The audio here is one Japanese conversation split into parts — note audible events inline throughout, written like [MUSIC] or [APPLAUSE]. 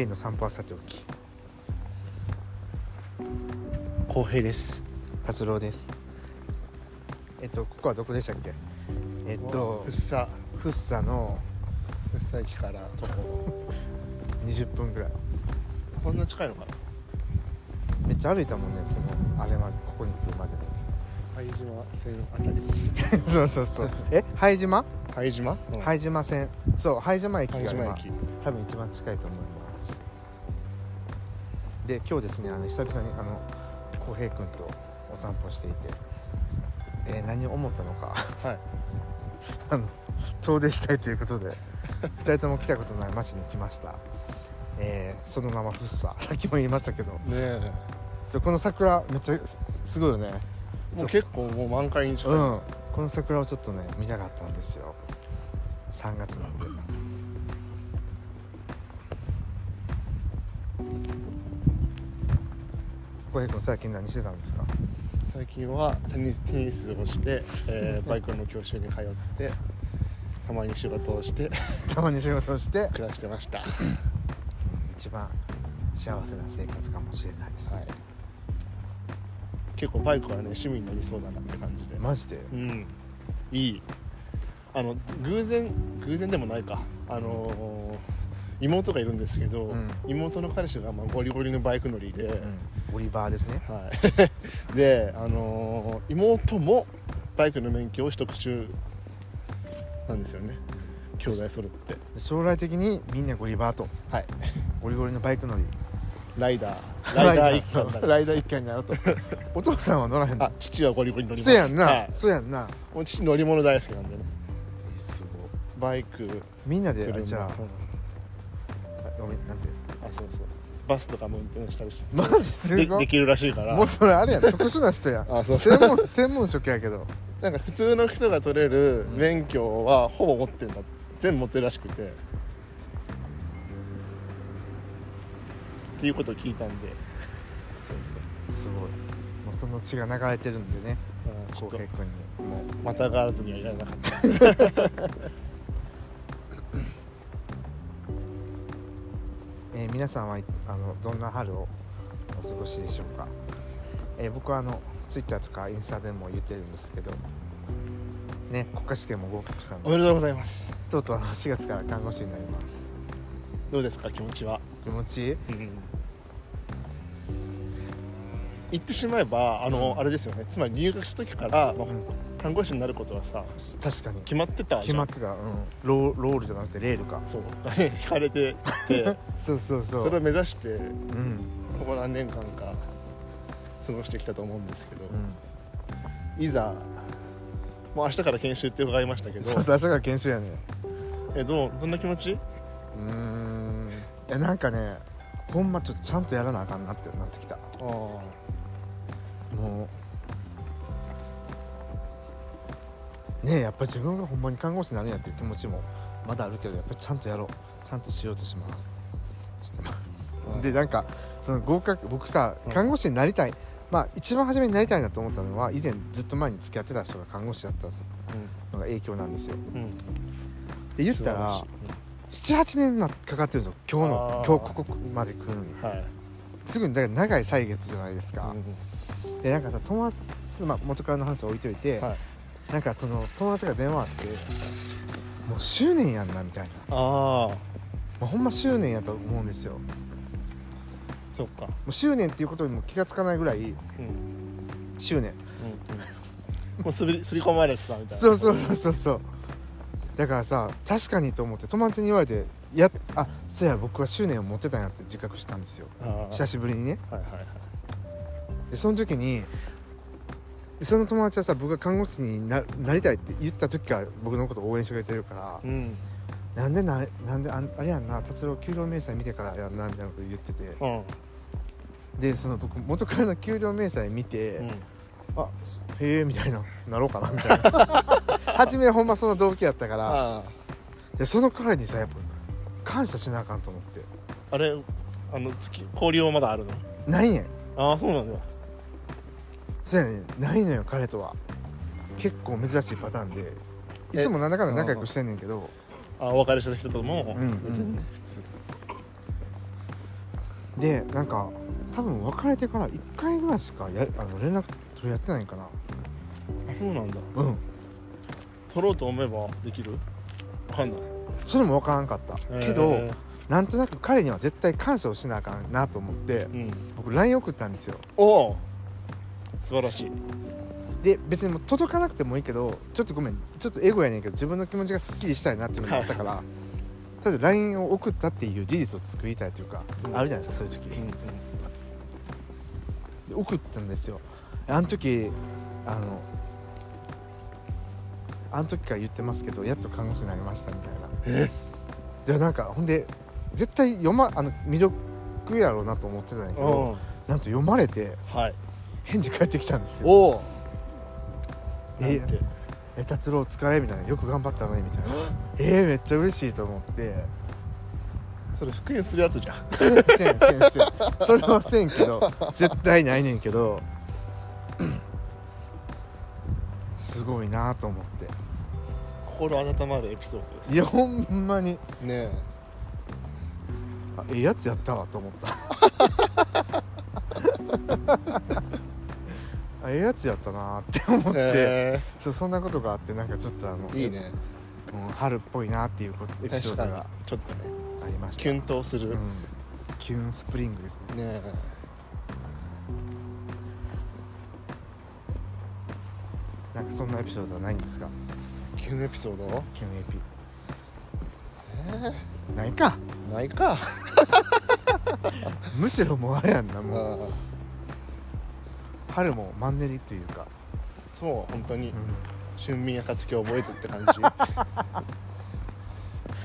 ゲイの散歩はさておき浩平です。達郎です。えっとここはどこでしたっけ？えっと福生。福生の福生駅から徒歩20分ぐらい。こんな近いのかな？めっちゃ歩いたもんねそのあれまでここに来るまで。拝島線あたり。で [LAUGHS] そうそうそう。[LAUGHS] え？拝島？拝島、うん。拝島線。そう拝島駅が今多分一番近いと思いますで今日ですねあの久々にあの浩平君とお散歩していて、えー何を思ったのかはい。[LAUGHS] あの遠出したいということで2人とも来たことない町に来ました、えーその名はフッサ [LAUGHS] さっきも言いましたけど。ねえ。そうこの桜めっちゃすすごいよね。もう結構もう満開に近い、うん。この桜をちょっとね見たかったんですよ。3月なんで浩平君最近何してたんですか？最近はテニテニスをして、えーバイクの教習に通ってたまに仕事をして [LAUGHS] たまに仕事をして暮らしてました。は一番幸せな生活かもしれないです、い。結構バイクはね趣味になりそうだなって感じで。マジで？うん。いい。あの偶然偶然でもないか。あのー妹がいるんですけど、うん。妹の彼氏がまあゴリゴリのバイク乗りで、うん、オリバーですね。はい、[LAUGHS] で、あのー妹もバイクの免許を取得中なんですよね。兄弟揃って。将来的にみんなゴリバーと。はい。ゴリゴリのバイク乗り。ライダー。ライダー。一家になるライダー一家になると。[LAUGHS] お父さんは乗らへんの？あ父はゴリゴリ乗ります。そうやんな、はい、そうやんな。もう父乗り物大好きなんでね。すごい。バイク。みんなでじゃあ。うんなんて。あそうそうバスとかも運転したりしてマジすごいでできるらしいから。もうそれあれやん。特殊な人やん。あそう。専門 [LAUGHS] 専門職やけど。なんか普通の人が取れるうん免許はほぼ持ってんだ。全部持ってるらしくて。っていうことを聞いたんで。そうそう。すごい。もうその血が流れてるんでね。うんちょ浩平君に。もうまたがらずにはいられなかった [LAUGHS] えー皆さんはいあのどんな春をお過ごしでしょうか、えー僕はあのツイッターとかインスタでも言ってるんですけどね国家試験も合格したんでおめでとうございます。とうとうあの4月から看護師になります。どうですか？気持ちは、気持ち？いい言ってしまえばあの、うん。あれですよね。つまり入学した時から、まあうん看護師になることはさ確かに。決まってた決まってた、うん、ローロールじゃなくてレールか。そう。引かれてて [LAUGHS] そうそうそう。それを目指してうん。ここ何年間か過ごしてきたと思うんですけど、うん。いざもう明日から研修って伺いましたけどそうそう明日から研修やねえどうどんな気持ち？うーん。えなんかねほんまちょっとちゃんとやらなあかんなってなってきた。ああもうねえやっぱ自分がほんまに看護師になるんやっていう気持ちもまだあるけどやっぱりちゃんとやろう。ちゃんとしようとします。してます。でなんかその合格僕さうん。看護師になりたい、まあ一番初めになりたいなと思ったのは以前ずっと前に付き合ってた人が看護師だったのが影響なんですよ。うん。うんで言ったら78年なかかってるんですよ。今日の今日ここまで来るのに。はい、すぐにだから長い歳月じゃないですか、うでなんかさ友達、まあ、元からの話置いといて、んはい、なんかその友達が電話あってもう執念やんなみたいな、ああまあ、ほんま執念やと思うんですよ。もそっか。う執念っていうことにも気がつかないぐらいうん。うん執念。うんもうすり [LAUGHS] すり込まれてたみたいな。そうそうそうそうそう。だからさ確かにと思って友達に言われてやあそうや僕は執念を持ってたんやって自覚したんですよ。久しぶりにね。はいはいはい。でその時にその友達はさ僕が看護師にななりたいって言った時から僕のことを応援してくれてるからうん。なんでななんであんあれやんな達郎給料明細見てからやんなみたいなこと言ってて。うん。でその僕元からの給料明細見て、うん。あそへえみたいななろうかなみたいな。[LAUGHS] 初めはほんまその動機やったからあでその彼にさやっぱ感謝しなあかんと思って。ああれあの月交流はまだあるの？ないねん。ああそうなんだそうやねん。ないのよ彼とは。結構珍しいパターンで。いつもなんだかんだ仲良くしてんねんけど。あお別れした人とも、うん。別にね普通でなんか多分別れてから1回ぐらいしかやあの連絡取り合ってないんかな。あそうなんだ。うん。取ろうと思えばできる？わかんない。それも分からんかった、けどえなんとなく彼には絶対感謝をしなあかんなと思ってーうん。僕 LINE 送ったんですよ。おお素晴らしい。で別にもう届かなくてもいいけどちょっとごめん。ちょっとエゴやねんけど自分の気持ちがすっきりしたいなっていうのがあったから、ただ LINE を送ったっていう事実を作りたいというか、うん。あるじゃないですかそういう時、うんうん。で送ったんですよ。あの時あのあの時から言ってますけどやっと看護師になりましたみたいな。え？じゃあなんかほんで絶対読まあの未読やろうなと思ってたんやけうどん。なんと読まれてはい返事返ってきたんですよ。おおえなんて「え達郎お疲れ」みたいな「よく頑張ったのに」みたいな。えー、めっちゃ嬉しいと思って。それ復縁するやつじゃん。せんせんせんせん。それはせんけど絶対ないねんけど。すごいなと思って。心温まるエピソードですいやほんまに。ねあええやつやったわと思った [LAUGHS] あええやつやったなって思って、えそうそんなことがあってなんかちょっとあのーいいね。うん春っぽいなっていうことエピソー確かにドがちょっとね。ありました。キュンとする、うん、キュンスプリングですね。ねえ。なんかそんなエピソードはないんですか？キュンエピソード？キュンエピ。えないか。ー、ないか。[LAUGHS] むしろもうあれやんなうもう。ん春もマンネリというか、そう本当に。うん。春眠暁を覚えずって感じ。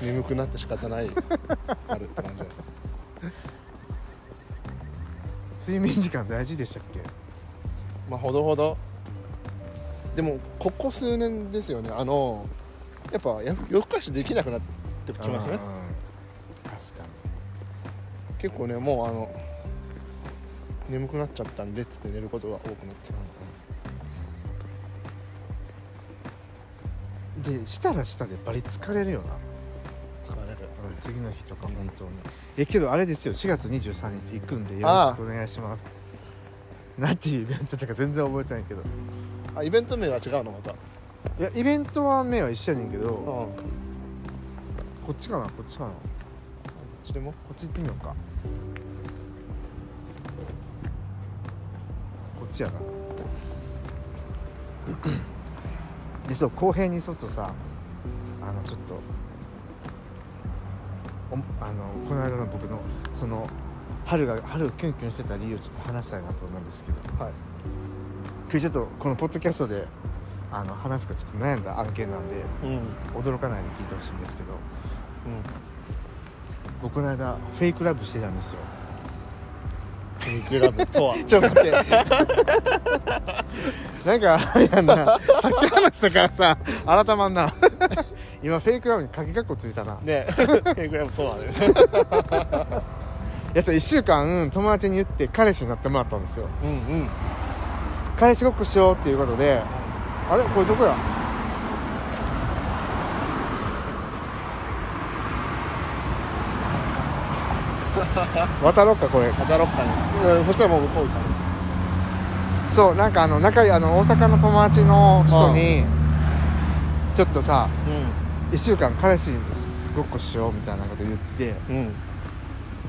[LAUGHS] 眠くなって仕方ないあるって感じ。睡眠時間大事でしたっけ？まあほどほど。でもここ数年ですよね。あのやっぱや夜更かしできなくなってきますね。うん確か結構ねもうあの眠くなっちゃったんでっつって寝ることが多くなって。に、でしたらしたでバリ疲れるよな、疲れる。次の日とか本当に。えけどあれですよ。4月23日行くんでよろしくお願いします。なんていうイベントとか全然覚えてないけど。あイベント名は違うのまた？いやイベントは目は一緒やねんけど、うんこっちかな？こっちかな？こどっちでも？っち行ってみようかちやなでそう後編に外さあのちょっとおあのこの間の僕のその春が春キュンキュンしてた理由をちょっと話したいなと思うんですけど。はい。今日ちょっとこのポッドキャストであの話すかちょっと悩んだ案件なんでうん。驚かないで聞いてほしいんですけど。うん。僕この間フェイクラブしてたんですよフェイクラブとはちょっと待って。なんかあれやんな。さっき話したからさ改まんな。今フェイクラブに鍵括弧ついたな。ね。フェイクラブとはね。いやそれ1週間友達に言って彼氏になってもらったんですよ。うんうん。彼氏ごっこしようっていうことであれ？これどこや？[LAUGHS] 渡ろうかこれ。働ろっかね。うんそしたらもう向こう行かねそうなんかあの仲あの大阪の友達の人にちょっとさ1週間彼氏ごっこしようみたいなこと言ってうん。うん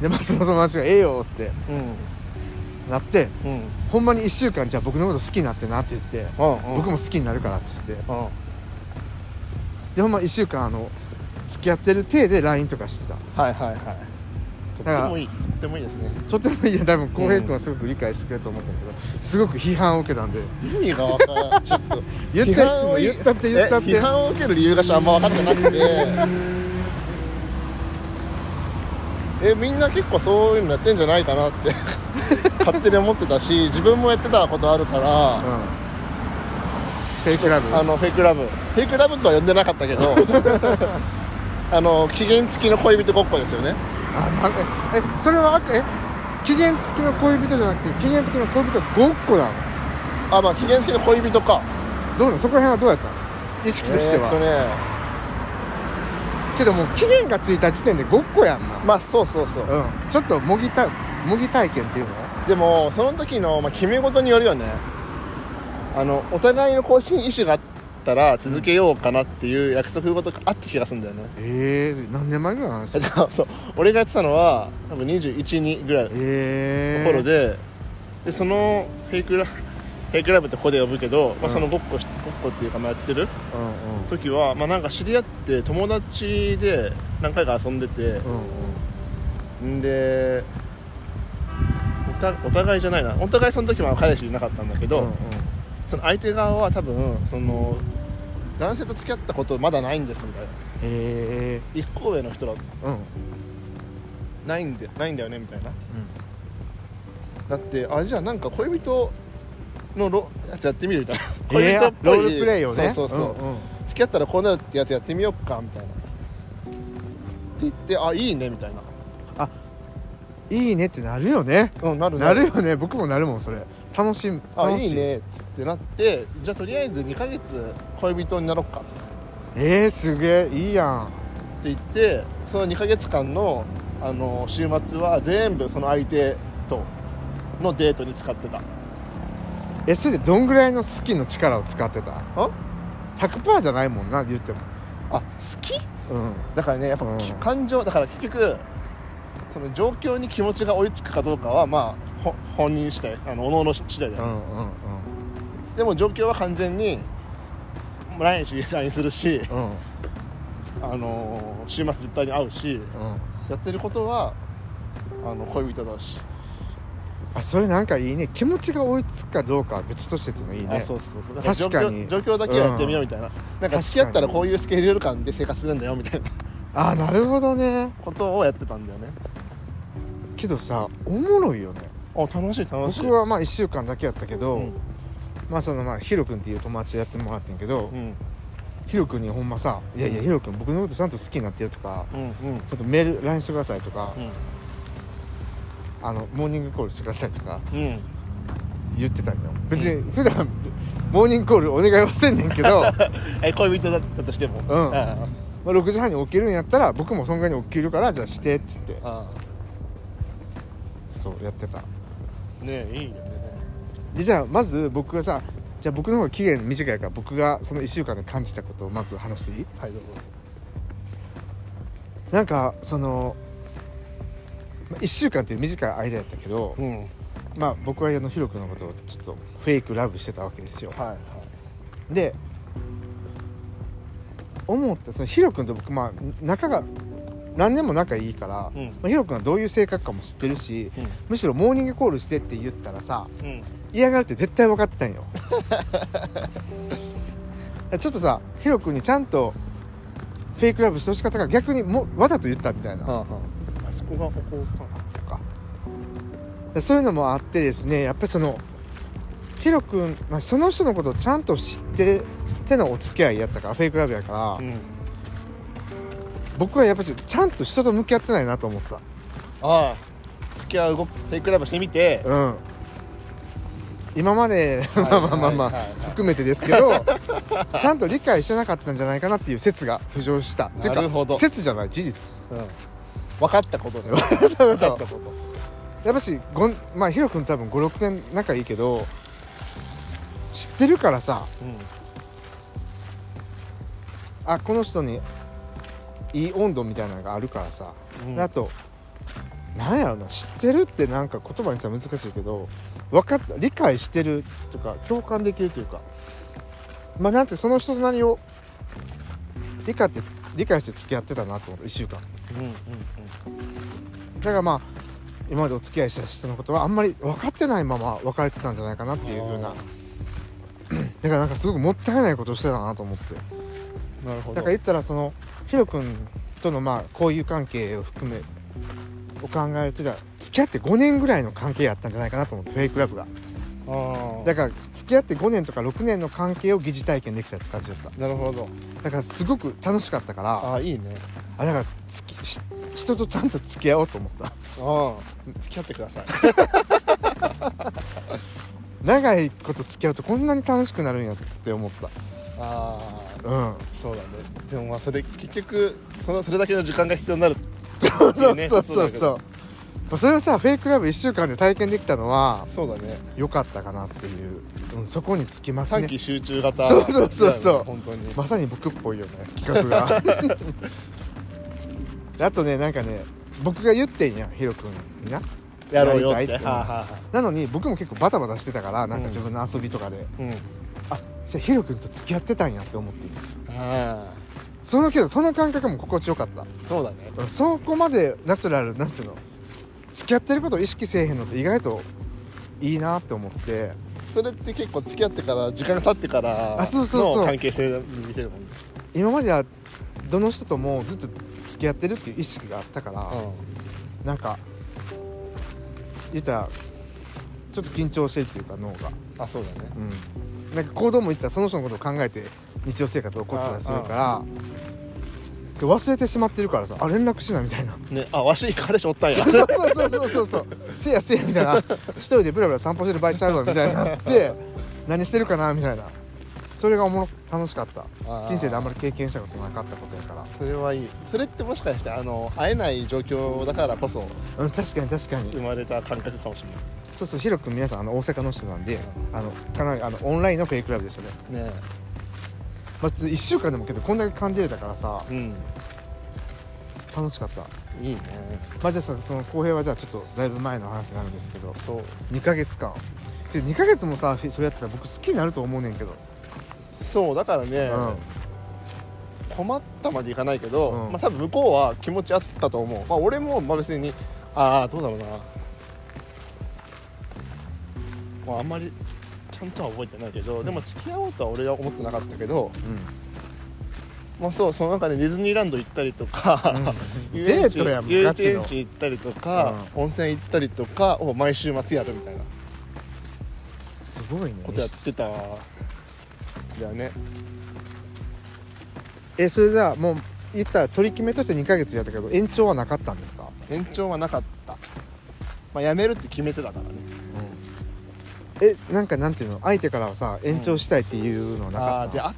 でまあその友達が「ええよ」ってうん。なってうん。ほんまに1週間じゃあ僕のこと好きになってなって言ってうん僕も好きになるからっつって。うん。でほんま1週間あの付き合ってる体で LINE とかしてた。はいはいはいとってもいいとってもいいですね。とてもいいや多分浩平君はすごく理解してくれると思ったけどすごく批判を受けたんで。意味が分からんちょっと言って批判を言ったって言ったって。え批判を受ける理由があんま分かってなくてえみんな結構そういうのやってんじゃないかなって勝手に思ってたし自分もやってたことあるから。うん。フェイクラブ？あのフェイクラブ。フェイクラブとは呼んでなかったけど。[LAUGHS] あの期限付きの恋人ごっこですよねあなんかえそれはえ期限付きの恋人じゃなくて期限付きの恋人ごっこなの？あまあ期限付きの恋人か。どうなの？そこら辺はどうやった？の意識としては、えーっとねけどもう期限がついた時点でごっこやんな。まあそうそうそう。うん。ちょっともぎたも模擬体験っていうの？でもその時の、まあ、決め事によるよね。あのお互いの更新意思があったら続けようかなっていう約束事があった気がするんだよね、ええ何年前ぐらいの話？えっとそう。俺がやってたのは多分212ぐらいのええところで,、でそのフェイクラフェイクラブってここで呼ぶけど、まあ、うん。そのごっこしごっこっていうかまあやってるうん。時は、まあ、なんか知り合って友達で何回か遊んでてうんうん。んでおたお互いじゃないな。お互いその時は彼氏いなかったんだけど、うんうん。その相手側は多分その男性と付き合ったことまだないんですみたいな。え一個上の人だえうん。うんないんでないんだよねみたいな。だってあじゃあなんか恋人のロやつやってみるみたいな。恋 [LAUGHS] えー人っぽい、ロールプレイをね。そうそうそう、んん付き合ったらこうなるってやつやってみようかみたいな。って言ってあいいねみたいな。いいねってなるよね。うんなるなる。よね。僕もなるもんそれ。楽しいあ楽しい。いねっつってなってじゃあとりあえず2ヶ月恋人になろうか。えー、すげえいいやん。って言ってその2ヶ月間のあの週末は全部その相手とのデートに使ってた。えそれでどんぐらいの好きの力を使ってた？あ？100%じゃないもんな言っても。あ好き？うん。だからねやっぱ、うん。感情だから結局その状況に気持ちが追いつくかどうかはまあほ本人次第あの各々次第だよ、うんうん。でも状況は完全に毎日 LINE するし、あのー週末絶対に会うしうん。やってることはあの恋人だし、あそれなんかいいね。気持ちが追いつくかどうかは別としててもいいね。あそうそうそう。だから状確かに。況状況だけはやってみようみたいな、なんか付き合ったらこういうスケジュール感で生活するんだよみたいな。あなるほどね。ことをやってたんだよね。けどさおもろいよね。あ楽しい楽しい。僕はまあ1週間だけやったけど、うんまあそのまあヒロ君っていう友達とやってもらってんけど、うん。ヒロ君にほんまさ「いやいやヒロ君僕のことちゃんと好きになってる」とかうん。うん「ちょっとメール LINE してください」とか、うん。あのモーニングコールしてくださいとかうん。言ってたんよ。別に普段モーニングコールお願いはせんねんけど [LAUGHS] え恋人だったとしても。うん。あまあ6時半に起きるんやったら僕もそんぐらいに起きるからじゃあしてっつって。あそうやってた。ねえいいよ。ねでじゃあまず僕がさじゃあ僕の方が期限短いから僕がその1週間で感じたことをまず話していい？はいどうぞ。なんかその1週間という短い間やったけど、うん。まあ僕はあのヒロ君のことをちょっとフェイクラブしてたわけですよ。はいはい。で思ったそのヒロ君と僕まあ仲が何年も仲いいから、うん。まあ、ヒロ君はどういう性格かも知ってるしむしろモーニングコールしてって言ったらさうんうん嫌がるって絶対分かってたんよ。[LAUGHS] ちょっとさヒロ君にちゃんとフェイクラブしてほしかったから逆にもわざと言ったみたいな、はあはあ。あそこがここかそっか。でそういうのもあってですねやっぱりそのヒロ君、まあ、その人のことをちゃんと知っててのお付き合いやったからフェイクラブやから、うん。僕はやっぱりちゃんと人と向き合ってないなと思った。ああ。付き合う動フェイクラブしてみて。うん今まではいまあまあまあまあ含めてですけどちゃんと理解してなかったんじゃないかなっていう説が浮上した。てかなるほど。説じゃない事実。うん。分かったことね [LAUGHS] 分かったことかったこと。やっぱしごんまあヒロ君多分56年仲いいけど知ってるからさうん。あこの人にいい温度みたいなのがあるからさ、うん。であとなんやろな知ってるってなんか言葉にしたら難しいけど分かった理解してるとか共感できるというか。まあなんてその人となりを理解って理解して付き合ってたなと思って1週間。うんうんだからまあ今までお付き合いした人のことはあんまり分かってないまま別れてたんじゃないかなっていう風な。あだからなんかすごくもったいないことをしてたなと思って。なるほど。だから言ったらそのヒロ君とのまあ交友関係を含めを考えると付き合って5年ぐらいの関係やったんじゃないかなと思ってフェイクラブが。ああだから付き合って5年とか6年の関係を疑似体験できたって感じだった。なるほど。だからすごく楽しかったからああいいね。あだからつきし人とちゃんと付き合おうと思った。ああ付き合ってください。[LAUGHS] 長いこと付き合うとこんなに楽しくなるんやって思った。ああうん。そうだね。でもまあそれ結局そのそれだけの時間が必要になるそうそうねそう。そうそうあそれをさフェイクラブ1週間で体験できたのはそうだね。良かったかなっていう、うん、そこにつきますね。短期集中型。そうそうそうそう。本当に。まさに僕っぽいよね企画が。[LAUGHS] であとねなんかね僕が言ってんやんヒロ君にな。やろうよって。はあはあはなのに僕も結構バタバタしてたからなんか自分の遊びとかで、あうん。あじゃあヒロ君と付き合ってたんやって思ってあそのけどその感覚も心地よかった。あそうだね。そこまでナチュラルなんつうの付き合ってることを意識せえへんのって意外といいなって思って。それって結構付き合ってから時間が経ってからあそうそうそう。の関係性に見せるもんね。今まではどの人ともずっと付き合ってるっていう意識があったから、なんか言ったらちょっと緊張してるっていうか脳が。うんあそうだね。うん。なんか行動も言ったらその人のことを考えて日常生活を起こってたりするからで忘れてしまってるからさあ連絡しなみたいな。ねあわし彼氏おったんや。そうそうそうそうそうせやせやみたいな。一人でブラブラ散歩してる場合ちゃうわみたいになって何してるかなみたいな。それがおもろ楽しかった。人生であんまり経験したことなかったことやから。それはいい。それってもしかしてあの会えない状況だからこそうん確かに確かに。生まれた感覚かもしれそうそうヒロ君皆さんあの大阪の人なんであのかなりあのオンラインのフェイクラブでしたね。ないねまあ、1週間でもけどこんだけ感じれたからさ。えうん。楽しかった。いいね。まあじゃあさその公平はじゃあちょっとだいぶ前の話になるんですけど。そう。2ヶ月間。で2ヶ月もさそれやってたら僕好きになると思うねんけど。そうだからね、うん。困ったまでいかないけど、うん。まあ多分向こうは気持ちあったと思う、まあ、俺もまあ別にああどうだろうな。まああんまりちゃんとは覚えてないけど、でも付き合おうとは俺は思ってなかったけどまあそうその中でディズニーランド行ったりとか、遊園地デートやん遊ガチの。園地行ったりとか、温泉行ったりとかを毎週末やるみたいな。すごいね。ことやってただよね。えそれじゃあもう言ったら取り決めとして2ヶ月やったけど延長はなかったんですか？延長はなかった。まあ辞めるって決めてたからねえなんかなんていうの？相手からはさ延長したいっていうのなかったの、ああ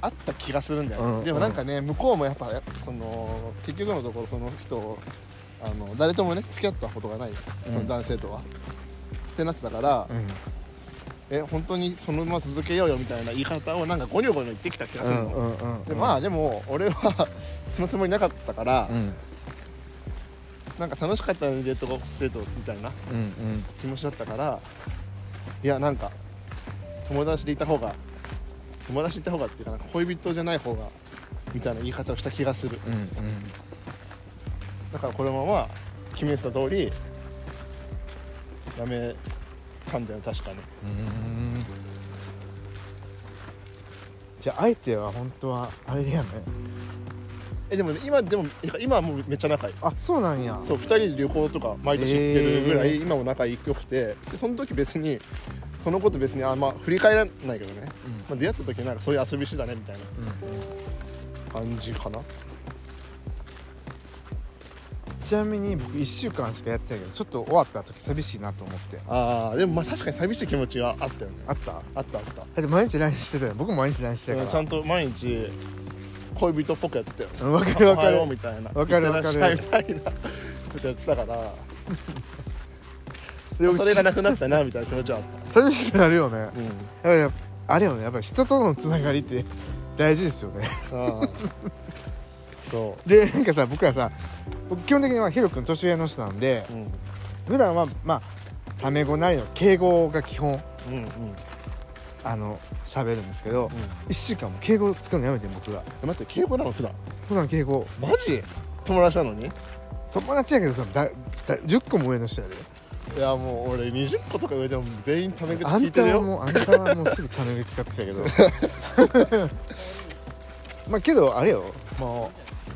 あった気がするんだよね、うん。でもなんかね向こうもやっぱその結局のところその人をあの誰ともね付き合ったことがないその男性とは、ってなってたから、うん。え本当にそのまま続けようよみたいな言い方をなんかゴニョゴニョ言ってきた気がするの、うんうんうんでまあでも俺は [LAUGHS] そのつもりなかったから、うん。なんか楽しかったねデートデートみたいなうんうん。気持ちだったからいやなんか友達でいた方が友達でいた方がっていうかなんか恋人じゃない方がみたいな言い方をした気がする。うんうん。だからこのまま決めてた通りやめたんだよ確かに。うん。じゃあ相手は本当はあれやねえでもね今でも今はもうめっちゃ仲いい。あそうなんや。そう2人で旅行とか毎年行ってるぐらい今も仲良くて。でその時別にそのこと別にあんま振り返らないけどね、まあ、出会った時なんかそういう遊びしてたねみたいなうん。うん感じかな。ちなみに僕1週間しかやってないけどちょっと終わった時寂しいなと思って。ああでもまあ確かに寂しい気持ちはあったよね。あった？あったあった。だって毎日 LINE してたよ。僕も毎日 LINE してたから。ちゃんと毎日恋人っぽくやってたよ。うんわかるわかおはようるみたいな。わかるいってらっしゃいみたいなことやってたから。でもそれがなくなったなみたいな気持ちはあっ寂しくなるよね。たうん。やっぱあれよね。やっぱり人とのつながりって大事ですよね。ああ。そでなんかさ僕らさ僕基本的にはヒロ君年上の人なんでううん。普段はまあタメ語なりの敬語が基本。うんうんあの喋るんですけどうん。1週間も敬語使うのやめて僕が。え待って敬語なの普段？普段敬語。マジ？友達なのに？友達やけどさだだ10個も上の人やで。いやもう俺20個とか上でも全員タメ口あんたは聞いてるよ。もう [LAUGHS] あんたはもうすぐタメ口使ってきたけど。[LAUGHS] まあけどあれよ。も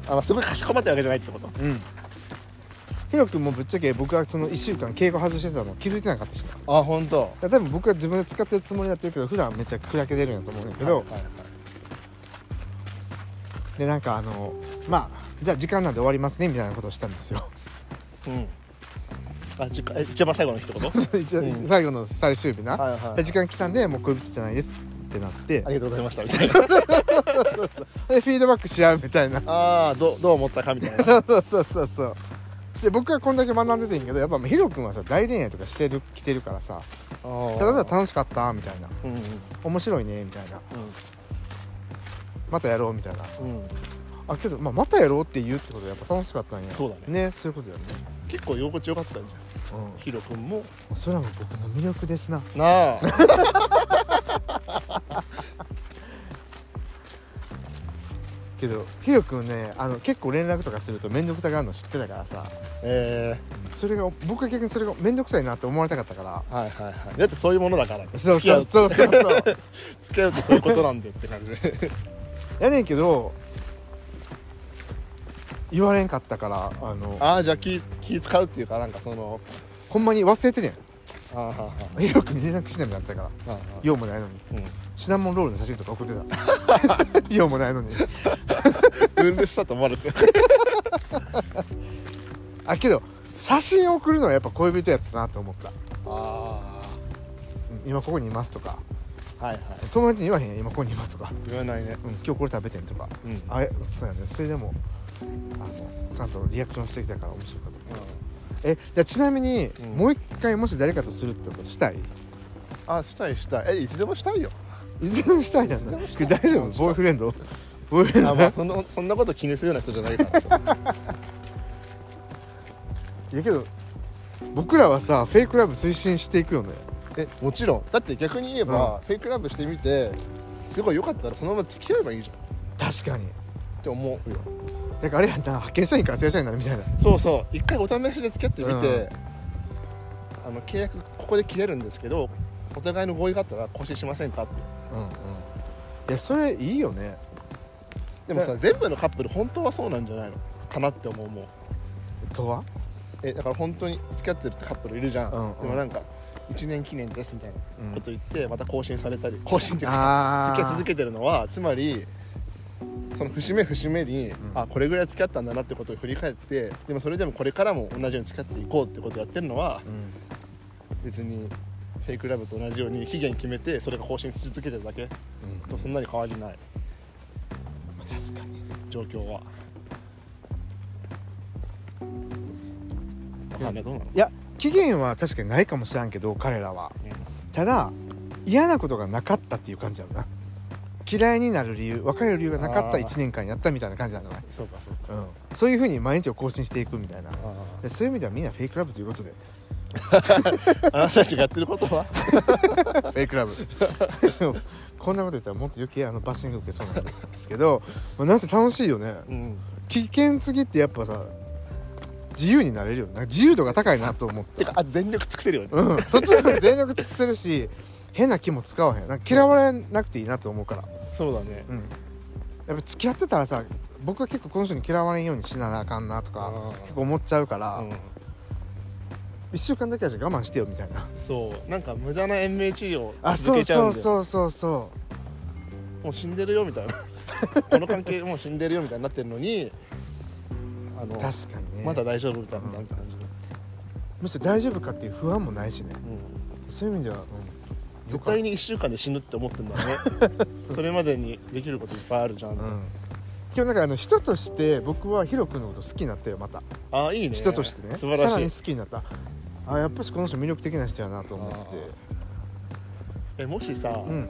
あ、まあ、すごいかしこまってるわけじゃないってこと。ううんヒロ君もぶっちゃけ僕がその1週間敬語外してたの気づいてなかったしなあ本当。多分僕は自分で使ってるつもりだってるけど普段はめっちゃ砕けてるんやと思うんだけど、はいはいはい。でなんかあのまあじゃあ時間なんで終わりますねみたいなことをしたんですよ。うん。あじかえ一番最後の一言？[LAUGHS] 一応うん。最後の最終日な、はいはいで時間来たんでもう恋人じゃないですってなって。ありがとうございましたみたいな。でフィードバックし合うみたいな。ああどうどう思ったかみたいな。そうそうそうそうそうで僕はこんだけ学んでてんけどやっぱヒロ君はさ大恋愛とかしてる来てるからさただただ楽しかったみたいな。うんうん。面白いねみたいな。またやろうみたいな。うん。うんあけど、まあ、またやろうって言うってことはやっぱ楽しかったんや。そうだね。ねそういうことだよね。結構居心地よかったんじゃん。うヒロ君も。んそれはもう僕の魅力ですな。なあ [LAUGHS] けどヒロ君ねあの結構連絡とかすると面倒くさがるの知ってたからさ。えそれが僕は逆にそれが面倒くさいなって思われたかったから。ー、はいはいはい。だってそういうものだからそう付き合そううそう。そうそう。付き合うってそういうことなんだよって感じ。[LAUGHS] やねんけど言われんかったからあのああじゃあ気気使うっていうかなんかそのほんまに忘れてねん。あーはーはヒロ君に連絡しないようになったから。ーはー。は用もないのに。ーシナモンロールの写真とか送ってた。[LAUGHS] 用もないのにうんうんるしたと思われてた。[LAUGHS] あけど写真送るのはやっぱ恋人やったなと思った。あうん今ここにいますとか。あはいはい。友達に言わへんやん今ここにいますとか、言わないね。うん、今日これ食べてんとか。うん。あえそうやね。それでもあのちゃんとリアクションしてきたから面白かった。えじゃあちなみに、うん。もう一回もし誰かとするってことしたい？あしたいしたい。えいつでもしたいよ。いずれもしたいじゃいつでもしたい。大丈夫？ボーイフレンド？まあ [LAUGHS] そのそんなこと気にするような人じゃないからさ。いやけど僕らはさフェイクラブ推進していくよね。えもちろん。だって逆に言えば、フェイクラブしてみてすごい良かったらそのまま付き合えばいいじゃん。っ確かに。て思うよ。だからあれやんな派遣社員から正社員になるみたいな。そうそう。一回お試しで付き合ってみて、あの契約ここで切れるんですけどお互いの合意があったら更新しませんかって。うんうん。いやそれいいよねでもさ全部のカップル本当はそうなんじゃないの？かなって思うもうとは？えだから本当に付き合ってるってカップルいるじゃん、うんうん。でもなんか1年記念ですみたいなうん。こと言ってまた更新されたり更新っていうかあ付き合い続けてるのはつまりその節目節目に、ん。あこれぐらい付き合ったんだなってことを振り返ってでもそれでもこれからも同じように付き合っていこうってことをやってるのはうん。別にフェイクラブと同じように期限決めてそれが更新し続けてるだけ。うん。とそんなに変わりない確かに。状況は。いどうなの？いや期限は確かにないかもしらんけど彼らは。ただ嫌なことがなかったっていう感じだろうな。嫌いになる理由別れる理由がなかったあー。1年間やったみたいな感じなんじゃない、そうかそうか。うん、そういうふうに毎日を更新していくみたいな。あでそういう意味ではみんなフェイクラブということで。ー [LAUGHS] あなたたちがやってることは？[LAUGHS] フェイクラブこんなこと言ったらもっと余計あのバッシング受けそうなんですけど、[LAUGHS] まあ、なんせ楽しいよね。うん。危険すぎってやっぱさ自由になれるよね。なんか自由度が高いなと思って。てかあ全力尽くせるよね。うん。そっちの全力尽くせるし [LAUGHS] 変な気も使わへん。なんか嫌われなくていいなと思うから。そうだね。うん。やっぱ付き合ってたらさ僕は結構この人に嫌われんようにしなあかんなとか結構思っちゃうから、うん1週間だけはじゃあ我慢してよみたいな。そう。なんか無駄な延命治療をあそう続けちゃうんでそうそうそうそもう死んでるよみたいな。[LAUGHS] この関係もう死んでるよみたいになってるのにあのう確かにね。まだ大丈夫みたいな感じ。で、むしろ大丈夫かっていう不安もないしね。うん。そういう意味では、うん。絶対に1週間で死ぬって思ってんだね。[LAUGHS] それまでにできることいっぱいあるじゃん、うん。今日なんかあの人として僕はヒロ君のこと好きになったよまた。ああいいね。人としてね。素晴らしい。さらに好きになったあやっぱしこの人魅力的な人やなと思って。えもしさ、うん。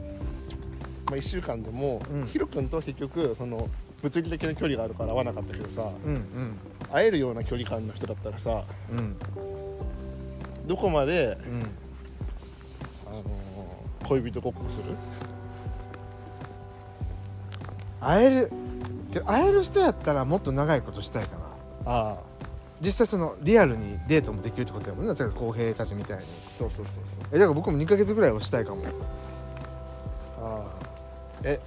まあ、1週間でも、うん。ヒロ君と結局その物理的な距離があるから会わなかったけどさうんうん。会えるような距離感の人だったらさうん。どこまで、うん。あのー恋人ごっこする？会えるけど会える人やったらもっと長いことしたいかな。ああ実際そのリアルにデートもできるってことやもんね公平たちみたいに。そうそうそうそう。えだから僕も2ヶ月ぐらいはしたいかも。ああ。え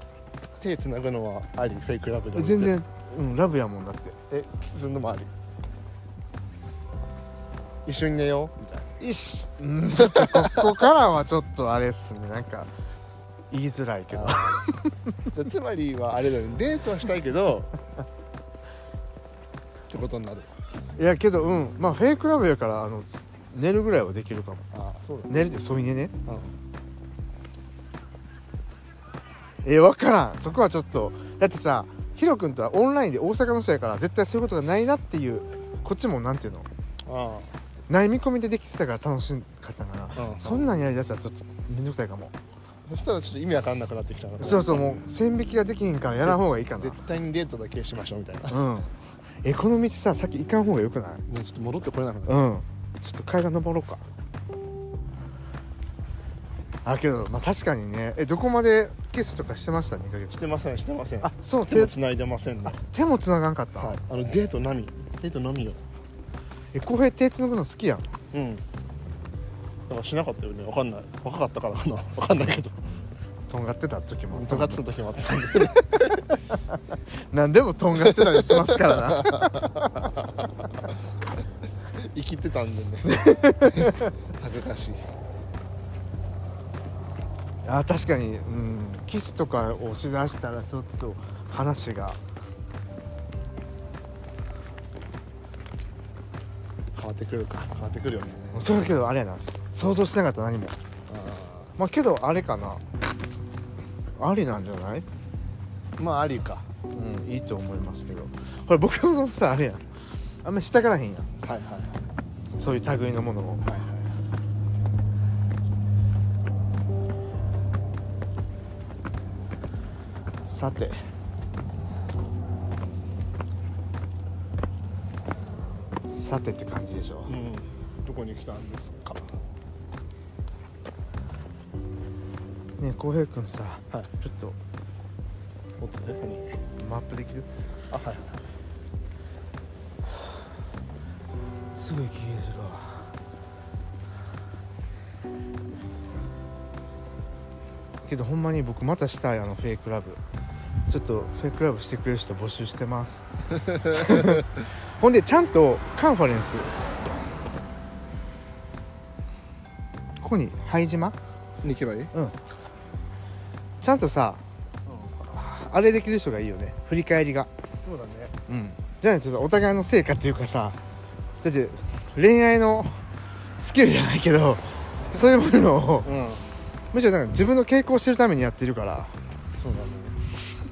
手つなぐのはあり？フェイクラブで全然。うんラブやもんだって。えキスするのもあり？一緒に寝よう？みたいな。いっしうんちょっとここからはちょっとあれっすね。なんか言いづらいけど。じゃあつまりはあれだよね。デートはしたいけどってことになるいやけどうん。まあフェイクラブやからあの寝るぐらいはできるかも。ああそうだね。寝るって添い寝ね。うん。え分からん。そこはちょっと。だってさヒロ君とはオンラインで大阪の人やから絶対そういうことがないなっていうこっちもなんていうの？あない見込みでできてたから楽しかったかな、うん。うんそんなんやりだしたらちょっとめんどくさいかも、あそしたらちょっと意味わかんなくなってきたなそうそうもう線引きができへんからやらん方がいいかな。絶対にデートだけしましょうみたいな。うんえこの道ささっき行かん方がよくない？もうちょっと戻ってこれなくなうん。ちょっと階段登ろうか。あけどまあ確かにね。えどこまでキスとかしてました？2ヶ月。してませんしてません。あそう手手も繋いでませんね。手も繋がんかった、はい。あのデートのみ。デートのみよ。え浩平手繋ぐの好きやん。うん。だからしなかったよね。わかんない。若かったからかな。わかんないけどとんがってた時もとがってた時もあったんで何でもとんがってたりしますからな。[LAUGHS] 生きてたんでね。恥ずかしい。あ確かに、うん、キスとかをしだしたらちょっと話が。変わってくるか。変わってくるよね。それだけどあれやな。想像してなかった何も。まあけどあれかなありなんじゃない？まあありか。うんいいと思いますけど。これ僕もさあれやん。あんましたからへんやん。はいはいそういう類のものを。はいはい。さて。さてって感じでしょ。うん。どこに来たんですか？ねえ浩平君さはい。ちょっとおつねマップできる？あはいはいすぐ息切れするわ。けどほんまに僕またしたいあのフェイクラブ。ちょっとフェイクラブしてくれる人募集してます。[LAUGHS] ほんでちゃんとカンファレンス。ここに拝島？に行けばいいうんちゃんとさあれできる人がいいよね。振り返りが。そうだね。うん。じゃないとさお互いの成果っていうかさだって恋愛のスキルじゃないけどそういうものをうん。むしろなんか自分の傾向を知るためにやってるから。そう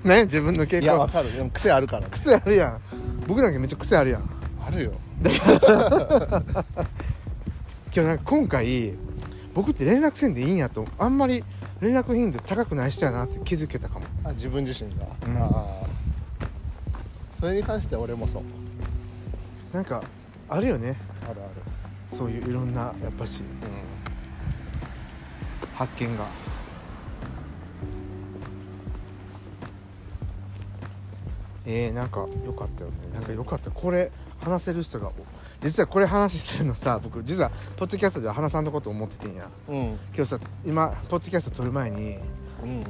だね。ね？自分の傾いやわ向かる。でも癖あるから。癖あるやん。僕なんかめっちゃ癖あるやん。あるよ。けど [LAUGHS] なんか今回僕って連絡せんでいいんやとあんまり連絡頻度高くない人やなって気づけたかも。あ自分自身が、うん。ああそれに関しては俺もそう。なんかあるよね。あるある。そういういろんなやっぱし。う発見が。えー、なんか良かったよね。なんか良かった。これ話せる人が実はこれ話するのさ僕実はポッドキャストでは話さんのこと思っててんや。んうん今日さ今ポッドキャスト撮る前にうん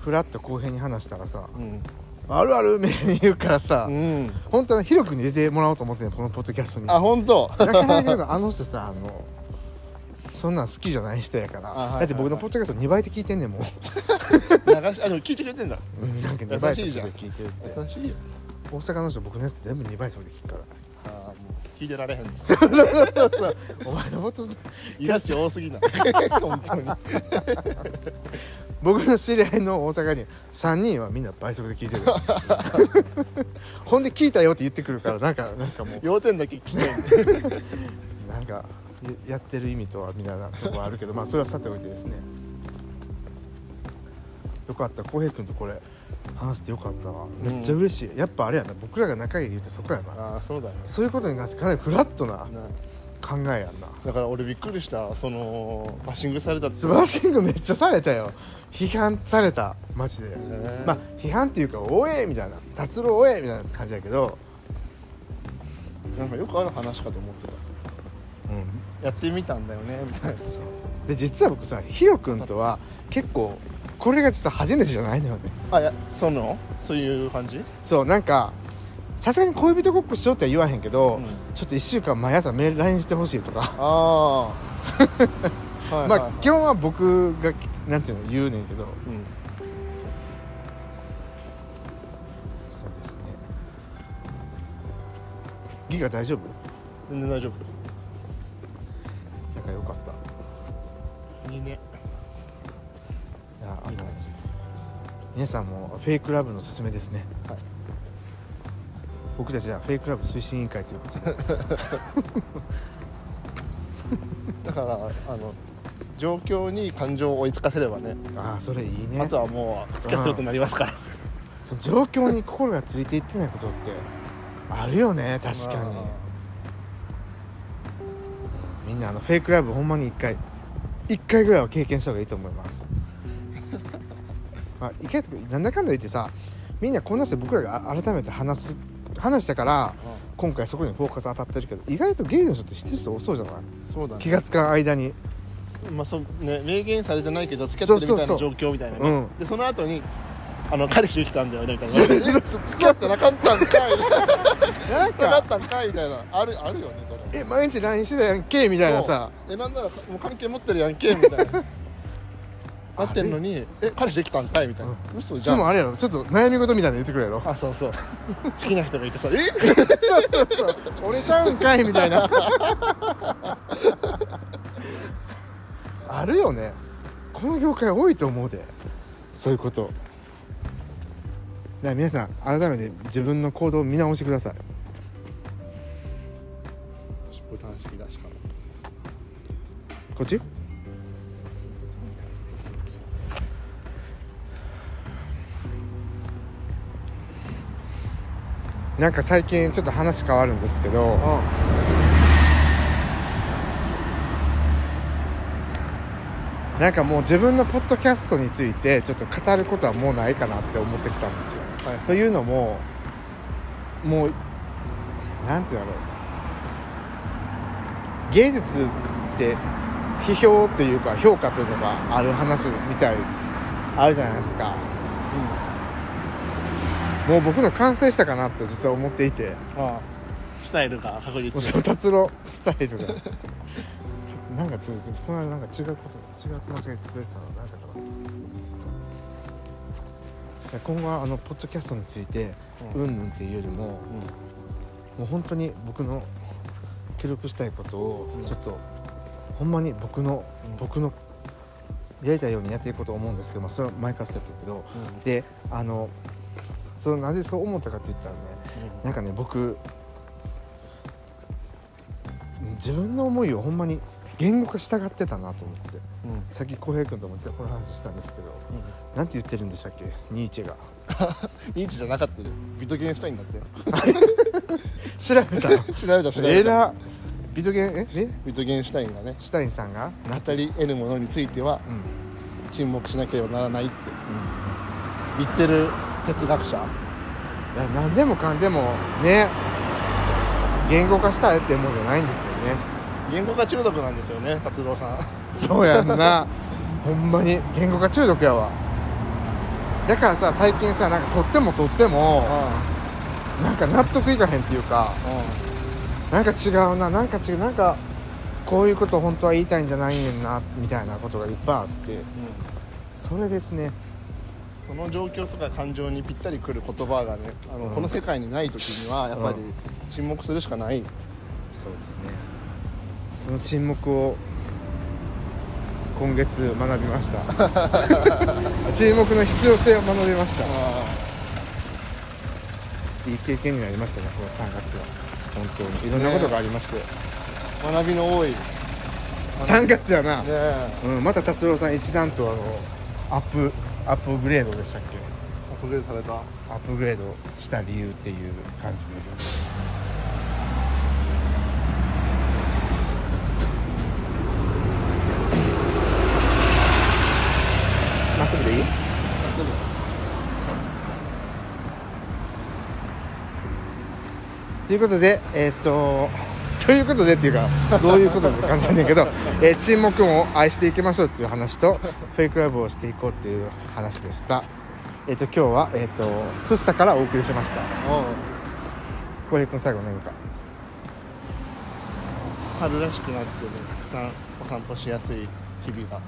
フラッと後編に話したらさうん「あるある」みたいに言うからさ、うん。本当はヒロ君に出てもらおうと思ってんこのポッドキャストに。あ本当？なかなかあの人さあのそんなん好きじゃない人やから、あはいはいはい。だって僕のポッドキャスト2倍で聞いてんねんもん。流しあでも聞いてくれてんだ。うんなんか2倍速で優しいじゃん。聞いてるって。優しいよ大阪の人僕のやつ全部2倍速で聞くから聞いてられへんそうそうそうそう。お前のポッドイラチ多すぎな。い [LAUGHS] 本当に。僕の知り合いの大阪に3人はみんな倍速で聞いてる。ほんで聞いたよって言ってくるからなんかなんかもう。要点だけ聞い。[LAUGHS] なんかややってる意味とはみたいなとこはあるけどまあそれはさておいてですね。よかった。浩平君とこれ話してよかったわ。めっちゃ嬉しい、やっぱあれやな。僕らが仲いい理由ってそこやな。ああそうだよそういうことに関してかなりフラットなな。考えやんな。だから俺びっくりした。そのバッシングされたって。素晴らしいめっちゃされたよ。批判された。マジで、ね。まあ批判っていうか「おえ!」みたいな「達郎おえ!」みたいな感じやけど。なんかよくある話かと思ってた。うん。やってみたんだよねみたいな。で実は僕さヒロ君とは結構これが実は初めてじゃないのよね。あいやその？そういう感じ？そうなんかさすがに恋人ごっこしようっては言わへんけど、うん。ちょっと1週間毎朝メール LINE してほしいとか。ああ [LAUGHS] はいまあ基本は僕がなんていうの言うねんけど。うん。そうですね。ギガ大丈夫？全然大丈夫。なんかよかった。いいね。いやあの皆さんもフェイクラブのおすすめですね。はい。僕たちはフェイクラブ推進委員会ということで。[LAUGHS] だからあの状況に感情を追いつかせればね。ああそれいいね。あとはもう付き合ってることになりますから。その状況に心がついていってないことってあるよね確かに。まみんなあのフェイクラブほんまに一回一回ぐらいは経験した方がいいと思いますまあ一回とかなんだかんだ言ってさみんなこんなして僕らがあ改めて話す話したからあ今回そこにフォーカス当たってるけど意外とゲイの人って知ってる人多そうじゃない？そうだね。気がつかん間に。まあそうね明言されてないけど付き合ってるみたいな状況みたいなね。うん。でその後にあの彼氏できたんだよねみたいなそうそうそう。付き合ってなかったんかい。なか。かったんかいみたいなあるあるよねそれ。え毎日 LINE してたやんけみたいなさ。えなんならもう関係持ってるやんけみたいな [LAUGHS] なってんのにえ彼氏できたんかいみたいな、うん。嘘じゃもあれやろ。ちょっと悩み事みたいなの言ってくれやろあそうそう。好きな人がいてさ。え？[LAUGHS] そうそうそう。俺ちゃうんかいみたいな。あるよね。この業界多いと思うで。そういうこと。だから皆さん改めて自分の行動を見直してください。ボタン式だしかも。こっち？なんか最近ちょっと話変わるんですけどなんかもう自分のポッドキャストについてちょっと語ることはもうないかなって思ってきたんですよ。はい。というのももうなんていうんだろう。芸術って批評というか評価というのがある話みたいあるじゃないですか、もう僕の完成したかなと実は思っていて。ああ。スタイルが確実そう達郎スタイルが。なんかつこの間なんか違うこと違う間違えてくれてたの。何だったかない。や今後はあのポッドキャストについてううんんぬんっていうよりももう本当に僕の記録したいことをうん。ちょっと、ほんまに僕の、うん。僕のやりたいようにやっていこうと思うんですけど、まあ、それは前からそうやってるけど。うん。であのそのなぜそう思ったかって言ったらねなんかね僕自分の思いをほんまに言語化したがってたなと思ってうん。うんさっき浩平君ともこの話したんですけどなんて言ってるんでしたっけ？ニーチェが。[LAUGHS] ニーチじゃなかったよ。ビトゲンシュタインだって。[LAUGHS] 調べた。の調べた調べた。ビトゲンえ？え？ビトゲンシュタインがね。シュタインさんが？な語り得るものについてはうん。沈黙しなければならないって。言ってる哲学者。いや何でもかんでもね言語化したいってもんじゃないんですよね。言語化中毒なんですよね達郎さん。そうやんな。[LAUGHS] ほんまに。言語化中毒やわ。だからさ最近さなんかとってもとってもなんか納得いかへんっていうかなんか違うななんか違うなんかこういうこと本当は言いたいんじゃないねんなみたいなことがいっぱいあって。それですねその状況とか感情にぴったりくる言葉がねあの、うん。この世界にない時にはやっぱり沈黙するしかない、そうですね。その沈黙を今月学びました。[LAUGHS] 沈黙の必要性を学びました。いい経験になりましたねこの3月は。本当に。いろんなことがありまして、学びの多い。ね3月やな、え。うん、また達郎さん一段とあのアップアップグレードでしたっけ？アップグレードされた。アップグレードした理由っていう感じです。まっすぐでいい？ということでえーっとということでっていうかどういうことって感じなんだけど、えー沈黙も愛していきましょうっていう話とフェイクラブをしていこうっていう話でした。えーっと今日はえーっとフッサからお送りしました。浩平君最後何か？春らしくなってねたくさんお散歩しやすい日々が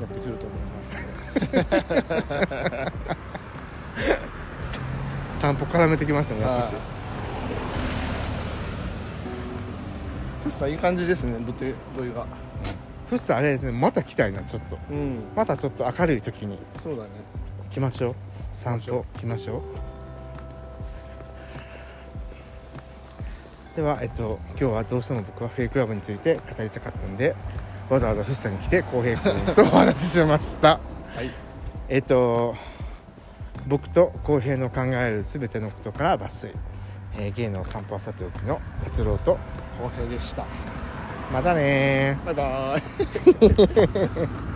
やってくると思います。の [LAUGHS] で散歩絡めてきましたね私フッサいい感じですね土手沿いがフッサあれですねまた来たいなちょっと。うん。またちょっと明るい時に。そうだね。来ましょう。散歩。来ましょう。では、えっと、今日はどうしても僕はフェイクラブについて語りたかったんでわざわざ富士山に来て浩平君とお話ししました。[LAUGHS] はい。えっと僕と浩平の考える全てのことから抜粋、えー、芸の散歩はさておきの達郎と浩平でした。またねバイバーイ [LAUGHS]